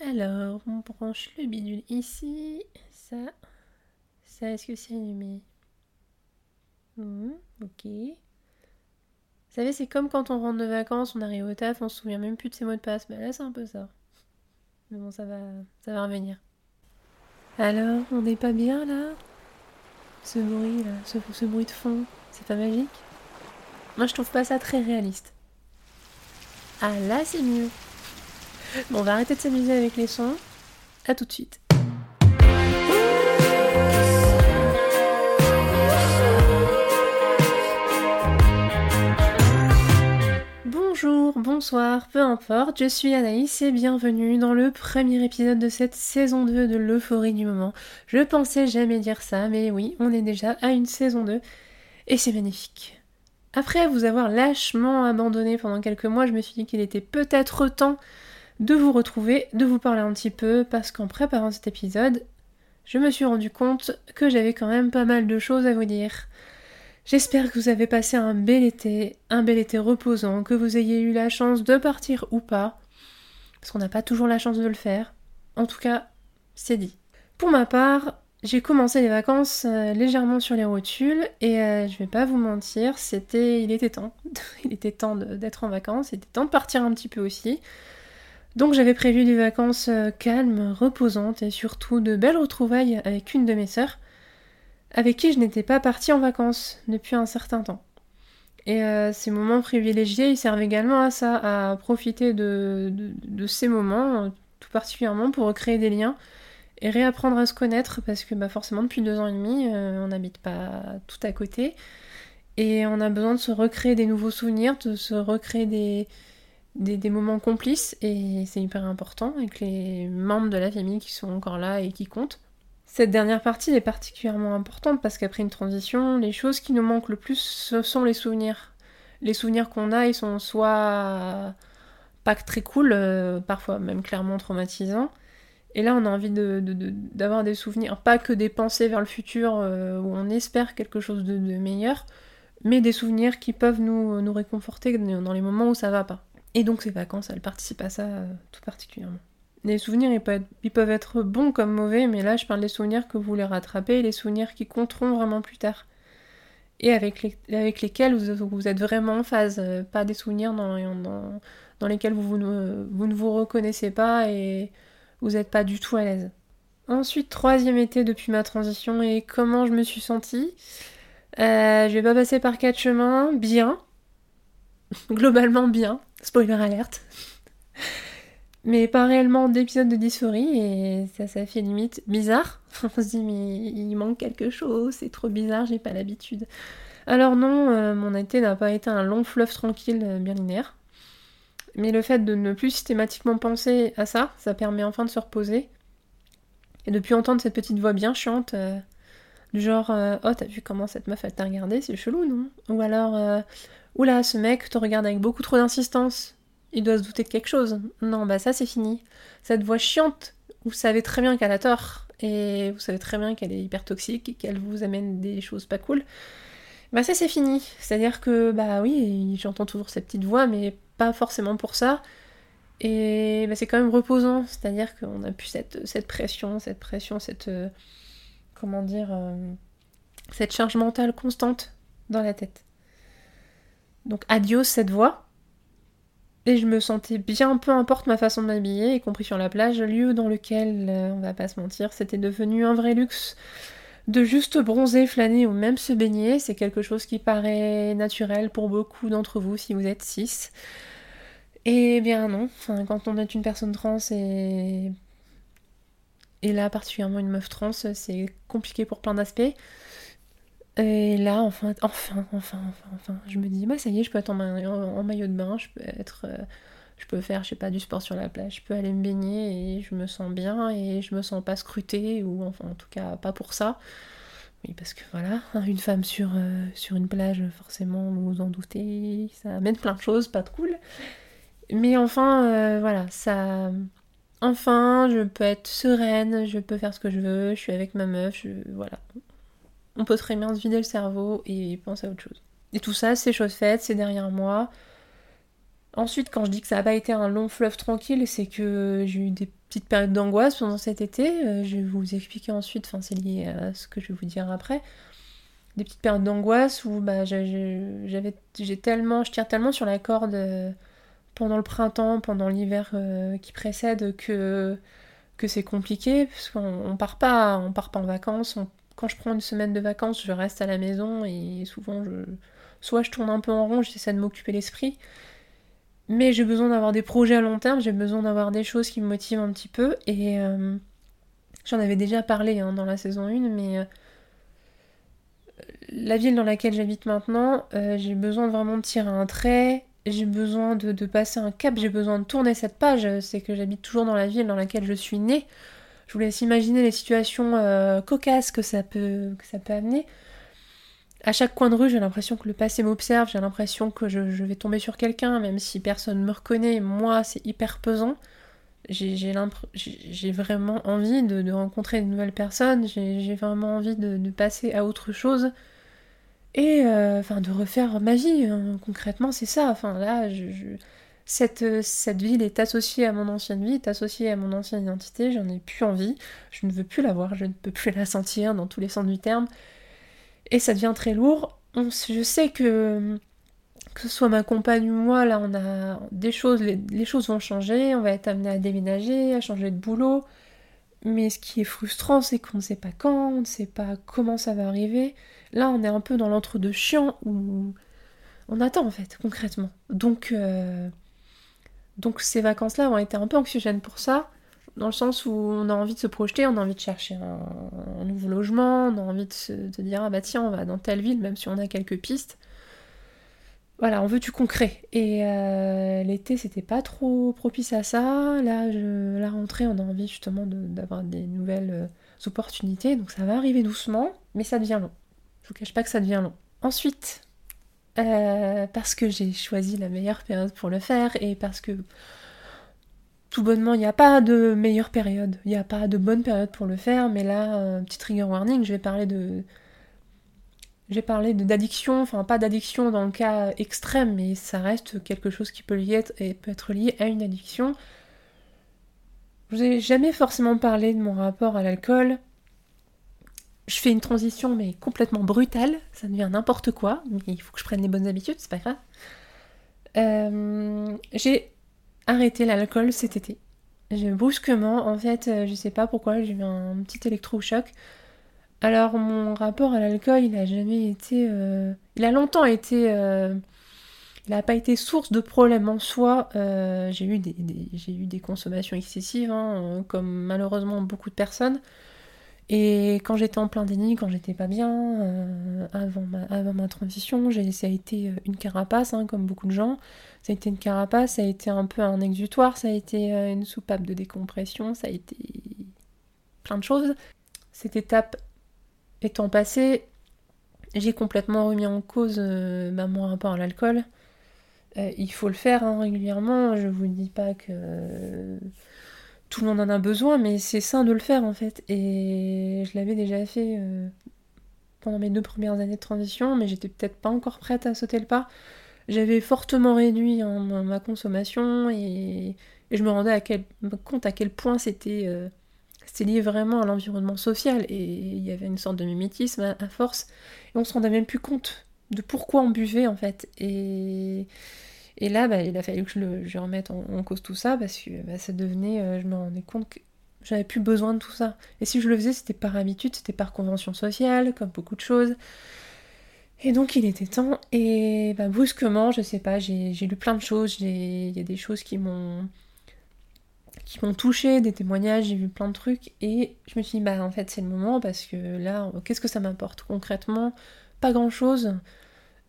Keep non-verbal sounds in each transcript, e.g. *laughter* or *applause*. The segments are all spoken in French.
Alors, on branche le bidule ici. Ça. Ça, est-ce que c'est allumé? Hmm, Ok. Vous savez, c'est comme quand on rentre de vacances, on arrive au taf, on se souvient même plus de ses mots de passe. Mais là, c'est un peu ça. Mais bon, ça va, ça va revenir. Alors, on n'est pas bien là? Ce bruit là, ce bruit de fond, c'est pas magique? Moi, je trouve pas ça très réaliste. Ah là, c'est mieux. Bon, on va arrêter de s'amuser avec les sons. À tout de suite. Bonjour, bonsoir, peu importe, je suis Anaïs et bienvenue dans le premier épisode de cette saison 2 de l'euphorie du moment. Je pensais jamais dire ça, mais oui, on est déjà à une saison 2 et c'est magnifique. Après vous avoir lâchement abandonné pendant quelques mois, je me suis dit qu'il était peut-être temps de vous retrouver, de vous parler un petit peu, parce qu'en préparant cet épisode, je me suis rendu compte que j'avais quand même pas mal de choses à vous dire. J'espère que vous avez passé un bel été, un bel été reposant, que vous ayez eu la chance de partir ou pas, parce qu'on n'a pas toujours la chance de le faire. En tout cas, c'est dit. Pour ma part, j'ai commencé les vacances euh, légèrement sur les rotules et euh, je vais pas vous mentir, c'était, il était temps, *laughs* il était temps d'être en vacances, il était temps de partir un petit peu aussi. Donc j'avais prévu des vacances euh, calmes, reposantes et surtout de belles retrouvailles avec une de mes sœurs, avec qui je n'étais pas partie en vacances depuis un certain temps. Et euh, ces moments privilégiés, ils servent également à ça, à profiter de, ces moments, tout particulièrement pour recréer des liens et réapprendre à se connaître, parce que bah, forcément depuis deux ans et demi, euh, on n'habite pas tout à côté, et on a besoin de se recréer des nouveaux souvenirs, de se recréer des, des, moments complices et c'est hyper important avec les membres de la famille qui sont encore là et qui comptent. Cette dernière partie est particulièrement importante parce qu'après une transition, les choses qui nous manquent le plus, ce sont les souvenirs. Les souvenirs qu'on a, ils sont soit pas très cool, euh, parfois même clairement traumatisants. Et là, on a envie de- de- de- d'avoir des souvenirs, pas que des pensées vers le futur euh, où on espère quelque chose de meilleur, mais des souvenirs qui peuvent nous, nous réconforter dans les moments où ça va pas. Et donc ces vacances, elles participent à ça euh, tout particulièrement. Les souvenirs, ils peuvent, être, bons comme mauvais, mais là, je parle des souvenirs que vous voulez rattraper, les souvenirs qui compteront vraiment plus tard. Et avec, les- avec lesquels vous, êtes vraiment en phase, euh, pas des souvenirs dans, lesquels vous, vous ne, vous ne vous reconnaissez pas et vous n'êtes pas du tout à l'aise. Ensuite, troisième été depuis ma transition et comment je me suis sentie. Euh, je vais pas passer par quatre chemins, bien. *laughs* Globalement bien, spoiler alerte. Mais pas réellement d'épisode de dysphorie et ça, ça fait limite bizarre. *laughs* On se dit mais il manque quelque chose, c'est trop bizarre, j'ai pas l'habitude. Alors non, euh, mon été n'a pas été un long fleuve tranquille euh, bien linéaire. Mais le fait de ne plus systématiquement penser à ça, ça permet enfin de se reposer. Et de plus entendre cette petite voix bien chiante, euh, du genre Oh, t'as vu comment cette meuf elle t'a regardé, c'est chelou, non? Ou alors Oula, ce mec te regarde avec beaucoup trop d'insistance, il doit se douter de quelque chose. Non, bah ça c'est fini. Cette voix chiante, vous savez très bien qu'elle a tort, et vous savez très bien qu'elle est hyper toxique et qu'elle vous amène des choses pas cool. Bah ça c'est fini. C'est-à-dire que bah oui, j'entends toujours cette petite voix, mais pas forcément pour ça. Et bah, c'est quand même reposant, c'est-à-dire qu'on a plus cette, pression, cette pression, cette euh, comment dire, euh, cette charge mentale constante dans la tête. Donc adios cette voix. Et je me sentais bien, peu importe ma façon de m'habiller, y compris sur la plage, lieu dans lequel, euh, on va pas se mentir, c'était devenu un vrai luxe de juste bronzer, flâner ou même se baigner. C'est quelque chose qui paraît naturel pour beaucoup d'entre vous si vous êtes cis. Eh bien non, enfin, quand on est une personne trans et... et là particulièrement une meuf trans, c'est compliqué pour plein d'aspects. Et là, enfin, enfin, enfin, enfin, enfin, je me dis, bah ça y est, je peux être en, ma- en- en maillot de bain, je peux être, euh, je peux faire, je sais pas, du sport sur la plage, je peux aller me baigner et je me sens bien et je me sens pas scrutée ou enfin en tout cas pas pour ça. Oui, parce que voilà, hein, une femme sur, euh, sur une plage, forcément, vous vous en doutez, ça amène plein de choses pas de cool. Mais enfin, euh, voilà, ça. Enfin, je peux être sereine, je peux faire ce que je veux, je suis avec ma meuf, je... voilà. On peut très bien se vider le cerveau et penser à autre chose. Et tout ça, c'est chose faite, c'est derrière moi. Ensuite, quand je dis que ça n'a pas été un long fleuve tranquille, c'est que j'ai eu des petites périodes d'angoisse pendant cet été. je vais vous expliquer ensuite, enfin c'est lié à ce que je vais vous dire après. Des petites périodes d'angoisse où bah, j'avais, j'ai tellement, je tire tellement sur la corde pendant le printemps, pendant l'hiver qui précède que que c'est compliqué parce qu'on on part pas en vacances. Quand je prends une semaine de vacances, je reste à la maison et souvent soit je tourne un peu en rond, j'essaie de m'occuper l'esprit, mais j'ai besoin d'avoir des projets à long terme, j'ai besoin d'avoir des choses qui me motivent un petit peu et euh, j'en avais déjà parlé hein, dans la saison 1, mais euh, la ville dans laquelle j'habite maintenant, euh, j'ai besoin vraiment de tirer un trait j'ai besoin de, passer un cap, j'ai besoin de tourner cette page. C'est que j'habite toujours dans la ville dans laquelle je suis née. Je vous laisse imaginer les situations euh, cocasses que ça, peut, que amener. À chaque coin de rue, j'ai l'impression que le passé m'observe, j'ai l'impression que je, vais tomber sur quelqu'un, même si personne ne me reconnaît. Moi, c'est hyper pesant. J'ai vraiment envie de, rencontrer de nouvelles personnes, j'ai vraiment envie de passer à autre chose. Et euh, de refaire ma vie, hein. concrètement c'est ça. Enfin là, je, Cette, cette ville est associée à mon ancienne vie, est associée à mon ancienne identité, j'en ai plus envie, je ne veux plus la voir, je ne peux plus la sentir dans tous les sens du terme. Et ça devient très lourd. je sais que que ce soit ma compagne ou moi, là on a des choses, les, les choses vont changer, on va être amené à déménager, à changer de boulot. Mais ce qui est frustrant, c'est qu'on ne sait pas quand, on ne sait pas comment ça va arriver. Là, on est un peu dans l'entre-deux chiant où on attend en fait, concrètement. Donc, euh, donc ces vacances-là ont été un peu anxiogènes pour ça, dans le sens où on a envie de se projeter, on a envie de chercher un, nouveau logement, on a envie de se dire ah bah tiens, on va dans telle ville, même si on a quelques pistes. Voilà, on veut du concret. Et euh, l'été, c'était pas trop propice à ça. Là, la rentrée, on a envie justement d'avoir des nouvelles euh, opportunités. Donc ça va arriver doucement, mais ça devient long. Je vous cache pas que ça devient long. Ensuite, euh, parce que j'ai choisi la meilleure période pour le faire et parce que tout bonnement, il n'y a pas de meilleure période. Il n'y a pas de bonne période pour le faire. Mais là, petit trigger warning, je vais parler de j'ai parlé d'addiction, enfin pas d'addiction dans le cas extrême, mais ça reste quelque chose qui peut, et peut être lié à une addiction. Je vous ai jamais forcément parlé de mon rapport à l'alcool. Je fais une transition mais complètement brutale, ça devient n'importe quoi, mais il faut que je prenne les bonnes habitudes, c'est pas grave. Euh, j'ai arrêté l'alcool cet été. Brusquement, en fait, euh, je sais pas pourquoi, j'ai eu un petit électrochoc. Alors mon rapport à l'alcool, il a jamais été... Euh, il a longtemps été... Il n'a pas été source de problèmes en soi. J'ai eu, des, j'ai eu des consommations excessives, hein, comme malheureusement beaucoup de personnes. Et quand j'étais en plein déni, quand j'étais pas bien, avant, ma, avant ma transition, ça a été une carapace, hein, comme beaucoup de gens. Ça a été une carapace, ça a été un peu un exutoire, ça a été une soupape de décompression, ça a été plein de choses. Cette étape étant passé, j'ai complètement remis en cause euh, bah, mon rapport à l'alcool. Euh, il faut le faire hein, régulièrement, je vous dis pas que tout le monde en a besoin, mais c'est sain de le faire en fait. Et je l'avais déjà fait euh, pendant mes deux premières années de transition, mais j'étais peut-être pas encore prête à sauter le pas. J'avais fortement réduit ma, consommation et, je me rendais compte à quel point c'était c'était lié vraiment à l'environnement social et il y avait une sorte de mimétisme à, force et on se rendait même plus compte de pourquoi on buvait en fait et, et là bah, il a fallu que je, le, remette en, cause tout ça parce que bah, ça devenait euh, je me rendais compte que j'avais plus besoin de tout ça. Et si je le faisais c'était par habitude c'était par convention sociale comme beaucoup de choses. Et donc il était temps et bah, brusquement je sais pas j'ai lu plein de choses il y a des choses qui m'ont qui m'ont touché, des témoignages, j'ai vu plein de trucs et je me suis dit bah en fait c'est le moment parce que là qu'est-ce que ça m'apporte concrètement? Pas grand chose.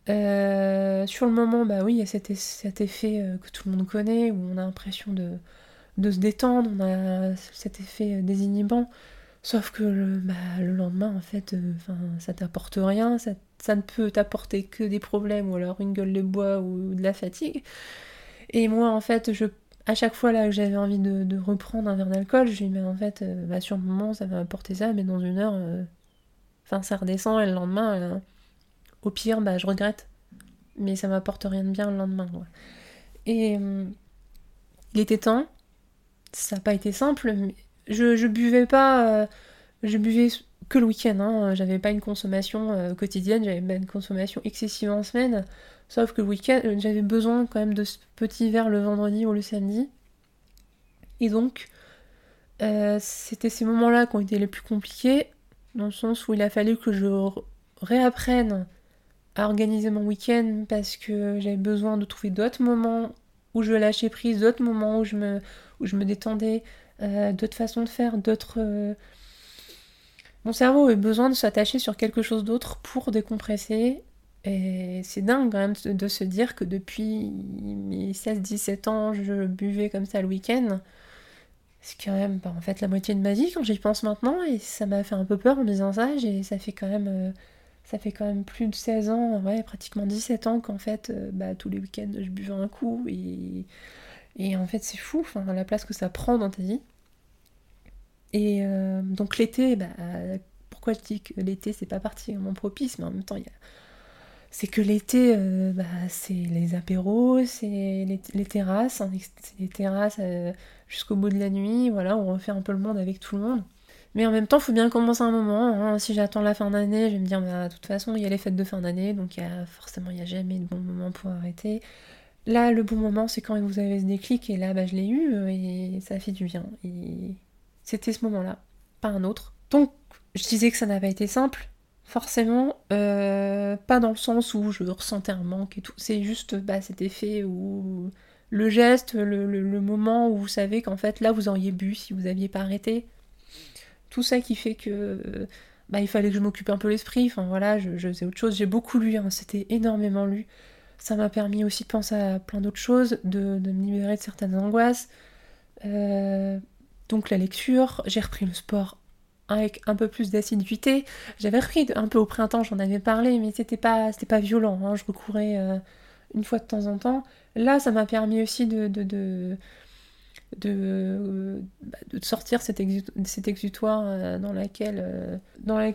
Euh, sur le moment bah oui il y a cet, effet euh, que tout le monde connaît où on a l'impression de, de, se détendre, on a cet effet euh, désinhibant. Sauf que le, bah, le lendemain en fait enfin ça t'apporte rien, ça, ça ne peut t'apporter que des problèmes ou alors une gueule de bois ou de la fatigue. Et moi en fait je à chaque fois là que j'avais envie de, reprendre un verre d'alcool, je lui dis mais en fait, euh, bah, sur le moment ça va apporter ça, mais dans une heure, euh, enfin ça redescend et le lendemain, euh, au pire, bah je regrette. Mais ça m'apporte rien de bien le lendemain. Et il était temps. ça n'a pas été simple. Je, je buvais pas. je buvais que le week-end. Hein. J'avais pas une consommation quotidienne, j'avais pas une consommation excessive en semaine. Sauf que le week-end, j'avais besoin quand même de ce petit verre le vendredi ou le samedi. Et donc, c'était ces moments-là qui ont été les plus compliqués, dans le sens où il a fallu que je réapprenne à organiser mon week-end parce que j'avais besoin de trouver d'autres moments où je lâchais prise, d'autres moments où je me, où détendais, euh, d'autres façons de faire, d'autres... Euh, mon cerveau avait besoin de s'attacher sur quelque chose d'autre pour décompresser. Et c'est dingue quand même de se dire que depuis mes 16-17 ans, je buvais comme ça le week-end. C'est quand même bah, en fait la moitié de ma vie quand j'y pense maintenant et ça m'a fait un peu peur en disant ça. Et ça fait quand même euh, ça fait quand même plus de 16 ans, ouais, pratiquement 17 ans qu'en fait, euh, bah, tous les week-ends, je buvais un coup. Et, et en fait, c'est fou, la place que ça prend dans ta vie. Et euh, donc l'été, bah, pourquoi je dis que l'été, c'est pas particulièrement propice, mais en même temps, a... c'est que l'été, euh, bah, c'est les apéros, c'est les, terrasses, hein, les terrasses jusqu'au bout de la nuit, voilà, on refait un peu le monde avec tout le monde. Mais en même temps, il faut bien commencer un moment. Hein. Si j'attends la fin d'année, je vais me dire, bah, de toute façon, il y a les fêtes de fin d'année, donc y a, forcément, il n'y a jamais de bon moment pour arrêter. Là, le bon moment, c'est quand vous avez ce déclic, et là, bah, je l'ai eu, euh, et ça fait du bien. Et c'était ce moment-là, pas un autre. Donc, je disais que ça n'a pas été simple, forcément, euh, pas dans le sens où je ressentais un manque et tout. C'est juste bah, cet effet où le geste, le, le moment où vous savez qu'en fait, là, vous auriez bu si vous n'aviez pas arrêté tout ça qui fait que bah, il fallait que je m'occupe un peu l'esprit. Enfin voilà, je, faisais autre chose. J'ai beaucoup lu, hein. c'était énormément lu. Ça m'a permis aussi de penser à plein d'autres choses, de, me libérer de certaines angoisses. Euh, donc la lecture, j'ai repris le sport avec un peu plus d'assiduité. J'avais repris un peu au printemps, j'en avais parlé, mais c'était pas, pas violent. Hein. Je recourais euh, une fois de temps en temps. Là, ça m'a permis aussi de, de de, bah, de sortir cet, exutoire euh, dans laquelle, euh, dans,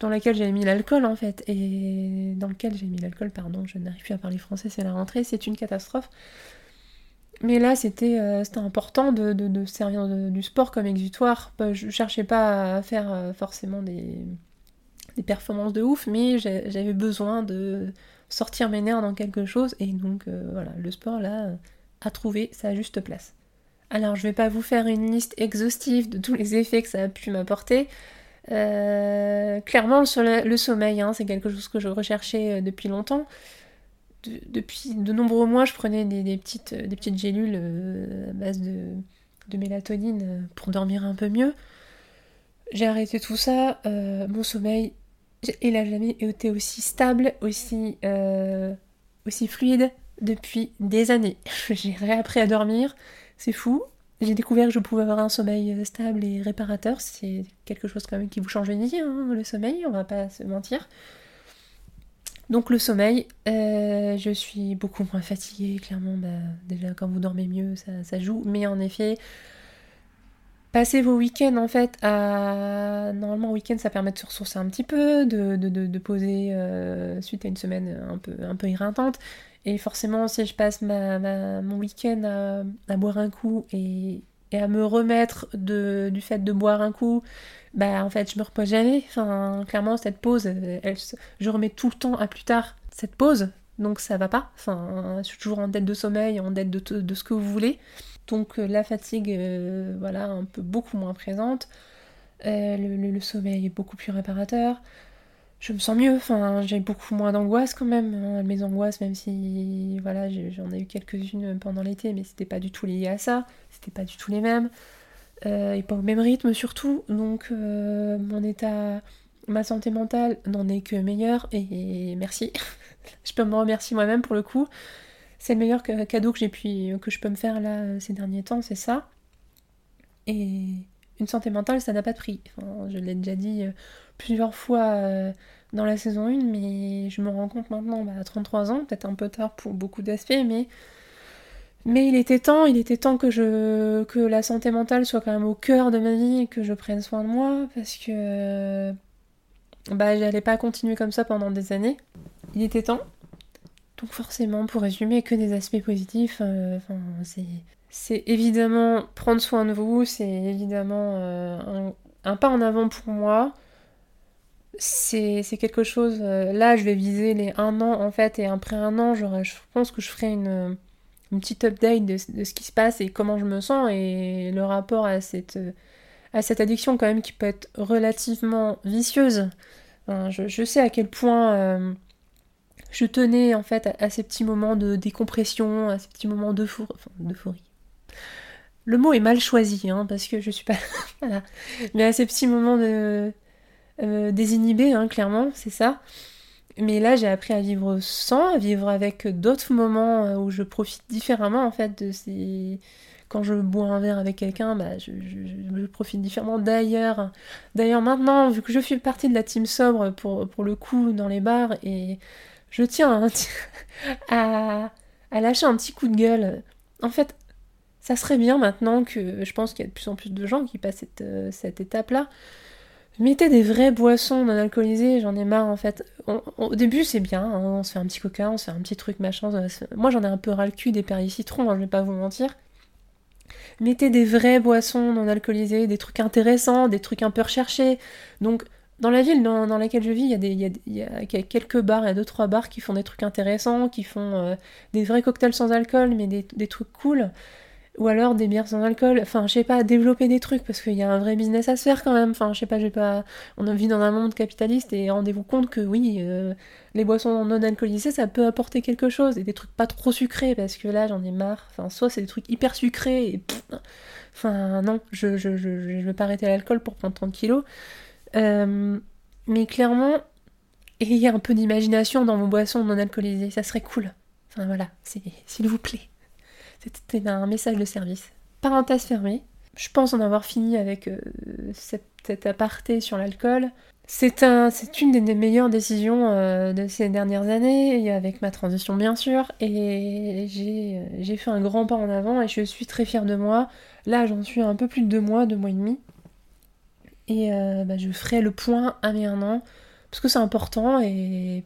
dans laquelle j'avais mis l'alcool en fait, et dans lequel j'ai mis l'alcool, pardon, je n'arrive plus à parler français, c'est la rentrée, c'est une catastrophe. Mais là, c'était euh, important de, de, servir du sport comme exutoire. Bah, je cherchais pas à faire forcément des, des performances de ouf, mais j'avais besoin de sortir mes nerfs dans quelque chose, et donc voilà, le sport là a trouvé sa juste place. Alors, je vais pas vous faire une liste exhaustive de tous les effets que ça a pu m'apporter. Euh, clairement, le, sommeil, hein, c'est quelque chose que je recherchais euh, depuis longtemps. depuis de nombreux mois, je prenais des, petites, des petites gélules euh, à base de, mélatonine pour dormir un peu mieux. J'ai arrêté tout ça. mon sommeil, il a jamais été aussi stable, aussi fluide depuis des années. *laughs* J'ai réappris à dormir. C'est fou. J'ai découvert que je pouvais avoir un sommeil euh, stable et réparateur. C'est quelque chose quand même qui vous change une vie, hein, le sommeil, on va pas se mentir. Donc le sommeil, euh, je suis beaucoup moins fatiguée, clairement, bah, déjà quand vous dormez mieux, ça, joue. Mais en effet, passez vos week-ends en fait à... Normalement, week-end, ça permet de se ressourcer un petit peu, de, poser euh, suite à une semaine un peu, un peu éreintante. Et forcément, si je passe mon week-end à, boire un coup et, à me remettre du fait de boire un coup, bah en fait, je me repose jamais. Enfin, clairement, cette pause, je remets tout le temps à plus tard cette pause. Donc ça va pas. Enfin, je suis toujours en dette de sommeil, en dette de, ce que vous voulez. Donc euh, la fatigue, euh, voilà, un peu beaucoup moins présente. Euh, le, sommeil est beaucoup plus réparateur je me sens mieux, enfin j'ai beaucoup moins d'angoisse quand même, hein. mes angoisses même si voilà j'en ai eu quelques-unes pendant l'été mais c'était pas du tout lié à ça, c'était pas du tout les mêmes, et pas au même rythme surtout, donc mon état, ma santé mentale n'en est que meilleure et, merci, *laughs* je peux me remercier moi-même pour le coup, c'est le meilleur cadeau que j'ai pu, que je peux me faire là euh, ces derniers temps, c'est ça, et une santé mentale ça n'a pas de prix, je l'ai déjà dit plusieurs fois euh, dans la saison 1, mais je me rends compte maintenant bah, à 33 ans, peut-être un peu tard pour beaucoup d'aspects, mais, mais il était temps, il était temps que, je, que la santé mentale soit quand même au cœur de ma vie et que je prenne soin de moi, parce que bah, j'allais pas continuer comme ça pendant des années. Il était temps. Donc forcément, pour résumer, que des aspects positifs, euh, c'est évidemment prendre soin de vous, c'est évidemment euh, un, pas en avant pour moi. C'est quelque chose. Euh, là, je vais viser les un an en fait, et après un an, je pense que je ferai une, petite update de, ce qui se passe et comment je me sens et le rapport à cette, à cette addiction, quand même, qui peut être relativement vicieuse. je, sais à quel point. Je tenais en fait à, ces petits moments de décompression, à ces petits moments d'euphorie. Le mot est mal choisi, hein, parce que je suis pas. *laughs* voilà. Mais à ces petits moments de. Euh, désinhibés, hein, clairement, c'est ça. Mais là, j'ai appris à vivre sans, à vivre avec d'autres moments euh, où je profite différemment, en fait, de ces. Quand je bois un verre avec quelqu'un, bah, je, je, profite différemment. D'ailleurs, d'ailleurs, maintenant, vu que je fais partie de la team sobre pour, pour le coup dans les bars, et je tiens *laughs* à, à lâcher un petit coup de gueule. En fait, ça serait bien maintenant que je pense qu'il y a de plus en plus de gens qui passent cette, euh, étape-là. Mettez des vraies boissons non alcoolisées, j'en ai marre en fait. au début c'est bien, hein, on se fait un petit coca, on se fait un petit truc machin. Moi j'en ai un peu ras le cul des perriers citron, hein, je vais pas vous mentir. Mettez des vraies boissons non alcoolisées, des trucs intéressants, des trucs un peu recherchés. Donc dans la ville dans, laquelle je vis, il y, a il, y a, quelques bars, il y a deux trois bars qui font des trucs intéressants, qui font euh, des vrais cocktails sans alcool, mais des, des trucs cool. Ou alors des bières sans alcool, enfin je sais pas, développer des trucs parce qu'il y a un vrai business à se faire quand même, enfin je sais pas, j'ai pas, on vit dans un monde capitaliste et rendez-vous compte que oui, euh, les boissons non alcoolisées ça peut apporter quelque chose. Et des trucs pas trop sucrés parce que là j'en ai marre, enfin soit c'est des trucs hyper sucrés et enfin non, je, je, je, je veux pas arrêter l'alcool pour prendre 30 kilos, euh, mais clairement, ayez un peu d'imagination dans vos boissons non alcoolisées, ça serait cool, enfin voilà, s'il vous plaît. C'était un message de service. Parenthèse fermée. Je pense en avoir fini avec euh, cet, aparté sur l'alcool. C'est un, une des meilleures décisions euh, de ces dernières années, avec ma transition bien sûr, et j'ai fait un grand pas en avant et je suis très fière de moi. Là, j'en suis un peu plus de deux mois, deux mois et demi, et bah, je ferai le point à mes un an, parce que c'est important et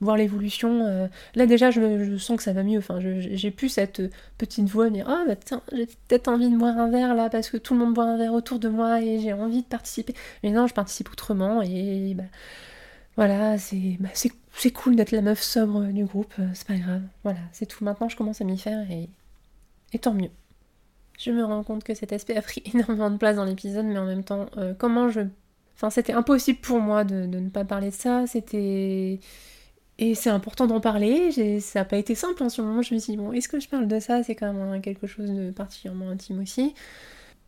voir l'évolution. Euh, là déjà, je, sens que ça va mieux. Enfin, j'ai plus cette petite voix dire ah bah tiens, j'ai peut-être envie de boire un verre là parce que tout le monde boit un verre autour de moi et j'ai envie de participer. Mais non, je participe autrement et bah, voilà, c'est bah, c'est cool d'être la meuf sobre du groupe. Euh, c'est pas grave. Voilà, c'est tout. Maintenant, je commence à m'y faire et, et tant mieux. Je me rends compte que cet aspect a pris *laughs* énormément de place dans l'épisode, mais en même temps, euh, comment je Enfin, c'était impossible pour moi de, de, ne pas parler de ça. C'était et c'est important d'en parler, ça n'a pas été simple en ce moment, je me suis dit, bon, est-ce que je parle de ça? C'est quand même quelque chose de particulièrement intime aussi.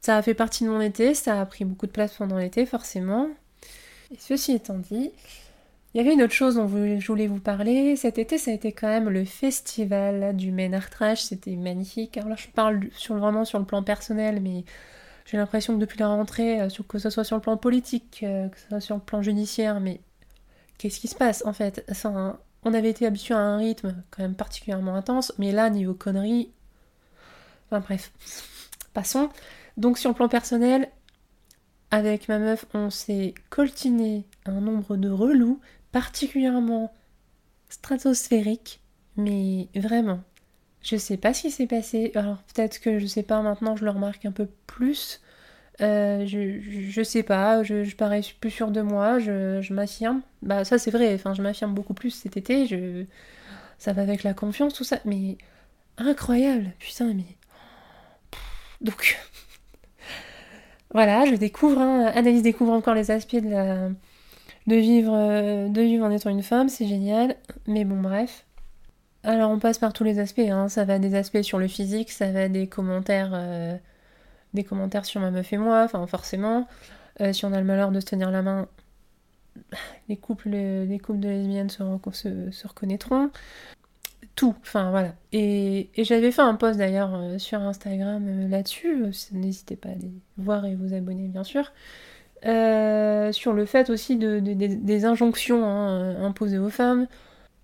Ça a fait partie de mon été, ça a pris beaucoup de place pendant l'été, forcément. Et ceci étant dit, il y avait une autre chose dont je voulais vous parler. Cet été, ça a été quand même le festival du Ménartrage, c'était magnifique. Alors là, je parle sur, vraiment sur le plan personnel, mais j'ai l'impression que depuis la rentrée, euh, que ce soit sur le plan politique, euh, que ce soit sur le plan judiciaire, mais qu'est-ce qui se passe en fait? On avait été habitué à un rythme quand même particulièrement intense, mais là, niveau conneries. Enfin bref, passons. Donc sur le plan personnel, avec ma meuf, on s'est coltiné un nombre de relous particulièrement stratosphérique, mais vraiment. Je sais pas ce qui s'est passé. Alors peut-être que je sais pas maintenant, je le remarque un peu plus. Euh, je, je, sais pas, je, je parais plus sûre de moi, je, m'affirme. Bah ça c'est vrai, enfin je m'affirme beaucoup plus cet été, je, ça va avec la confiance, tout ça, mais incroyable, putain, mais... Donc, *laughs* voilà, je découvre, hein, Analyse découvre encore les aspects de, la, de, vivre, de vivre en étant une femme, c'est génial, mais bon bref. Alors on passe par tous les aspects, hein. ça va des aspects sur le physique, ça va des commentaires... Euh, des commentaires sur ma meuf et moi, enfin forcément. Euh, si on a le malheur de se tenir la main, les couples, les couples de lesbiennes se, reconnaîtront. Tout, enfin voilà. Et, j'avais fait un post d'ailleurs euh, sur Instagram euh, là-dessus, n'hésitez pas à aller voir et vous abonner bien sûr. Sur le fait aussi de, des injonctions hein, imposées aux femmes.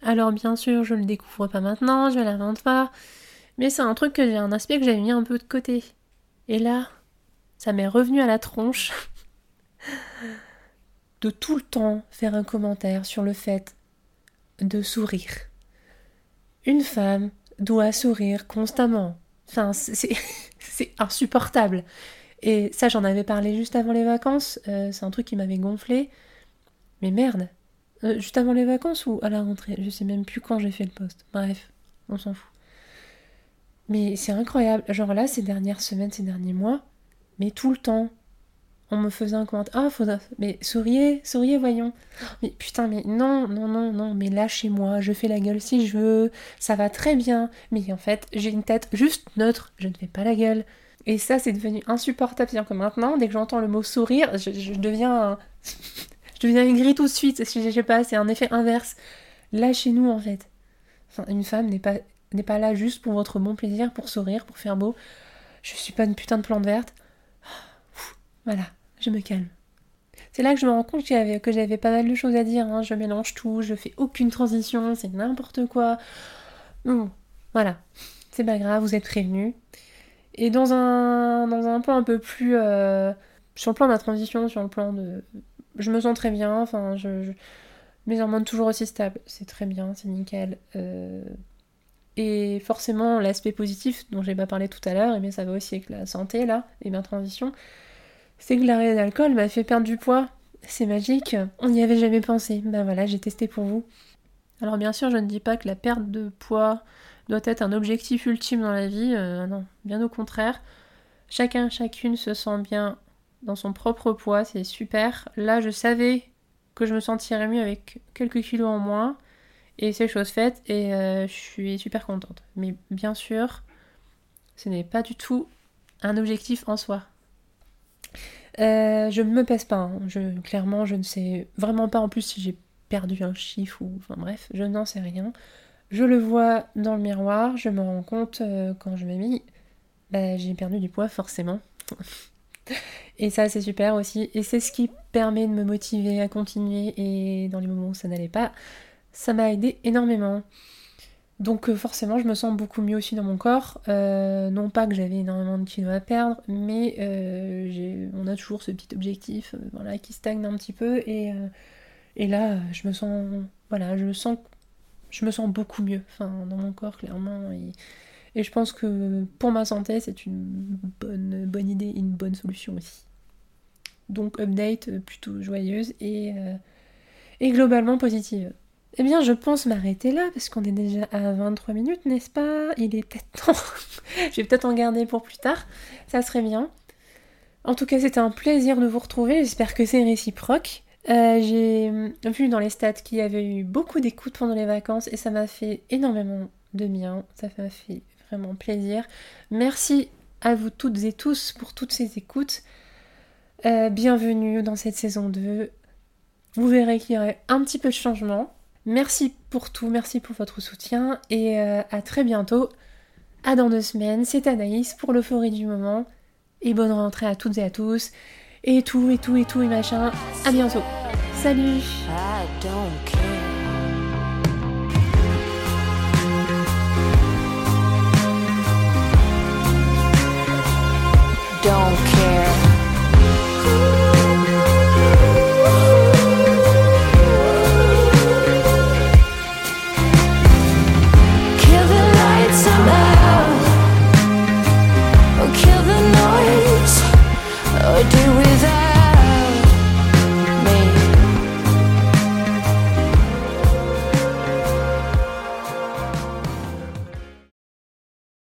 Alors bien sûr, je le découvre pas maintenant, je l'invente pas, mais c'est un truc que j'ai un aspect que j'avais mis un peu de côté. Et là, ça m'est revenu à la tronche *laughs* de tout le temps faire un commentaire sur le fait de sourire. Une femme doit sourire constamment. Enfin, c'est *laughs* insupportable. Et ça, j'en avais parlé juste avant les vacances. Euh, c'est un truc qui m'avait gonflé. Mais merde. Euh, juste avant les vacances ou à la rentrée Je sais même plus quand j'ai fait le poste. Bref, on s'en fout. Mais c'est incroyable. Genre là, ces dernières semaines, ces derniers mois, mais tout le temps, on me faisait un commentaire. Ah, faudra. Mais souriez, souriez, voyons. Mais putain, mais non, non, non, non, mais lâchez-moi, je fais la gueule si je veux, ça va très bien. Mais en fait, j'ai une tête juste neutre, je ne fais pas la gueule. Et ça, c'est devenu insupportable. C'est-à-dire que maintenant, dès que j'entends le mot sourire, je, deviens. je deviens *laughs* aigrie tout de suite. Je sais pas, c'est un effet inverse. Lâchez-nous, en fait. Une femme n'est pas n'est pas là juste pour votre bon plaisir, pour sourire, pour faire beau. Je suis pas une putain de plante verte. Voilà, je me calme. C'est là que je me rends compte que j'avais pas mal de choses à dire. Hein. Je mélange tout, je fais aucune transition, c'est n'importe quoi. Voilà, c'est pas grave, vous êtes prévenus. Et dans un, dans un plan un peu plus. Euh, sur le plan de la transition, sur le plan de. Je me sens très bien, enfin, je, mes hormones toujours aussi stables, c'est très bien, c'est nickel. Euh, et forcément, l'aspect positif dont j'ai pas parlé tout à l'heure, et bien ça va aussi avec la santé là, et ma transition, c'est que l'arrêt d'alcool m'a fait perdre du poids. C'est magique, on n'y avait jamais pensé. Ben voilà, j'ai testé pour vous. Alors bien sûr, je ne dis pas que la perte de poids doit être un objectif ultime dans la vie, euh, non, bien au contraire. Chacun, chacune se sent bien dans son propre poids, c'est super. Là, je savais que je me sentirais mieux avec quelques kilos en moins. Et c'est chose faite et euh, je suis super contente. Mais bien sûr, ce n'est pas du tout un objectif en soi. Euh, je ne me pèse pas. Hein. Clairement, je ne sais vraiment pas en plus si j'ai perdu un chiffre ou. Enfin bref, je n'en sais rien. Je le vois dans le miroir, je me rends compte euh, quand je me mis, bah, j'ai perdu du poids forcément. *laughs* et ça, c'est super aussi. Et c'est ce qui permet de me motiver à continuer. Et dans les moments où ça n'allait pas, ça m'a aidé énormément. Donc euh, forcément, je me sens beaucoup mieux aussi dans mon corps. Euh, non pas que j'avais énormément de kilos à perdre, mais on a toujours ce petit objectif voilà, qui stagne un petit peu. Et, et, là, je me sens, voilà, je sens, je me sens beaucoup mieux enfin, dans mon corps, clairement. Et, et je pense que pour ma santé, c'est une bonne, bonne idée une bonne solution aussi. Donc update plutôt joyeuse et, et globalement positive. Eh bien, je pense m'arrêter là, parce qu'on est déjà à 23 minutes, n'est-ce pas? Il est peut-être temps. *laughs* je vais peut-être en garder pour plus tard. Ça serait bien. En tout cas, c'était un plaisir de vous retrouver. J'espère que c'est réciproque. Euh, j'ai vu dans les stats qu'il y avait eu beaucoup d'écoutes pendant les vacances et ça m'a fait énormément de bien. Ça m'a fait vraiment plaisir. Merci à vous toutes et tous pour toutes ces écoutes. Euh, bienvenue dans cette saison 2. Vous verrez qu'il y aurait un petit peu de changement. Merci pour tout, merci pour votre soutien et euh, à très bientôt. À dans deux semaines, c'est Anaïs pour l'euphorie du moment. Et bonne rentrée à toutes et à tous. Et tout, et tout, et tout, et machin. À bientôt. Salut I don't care.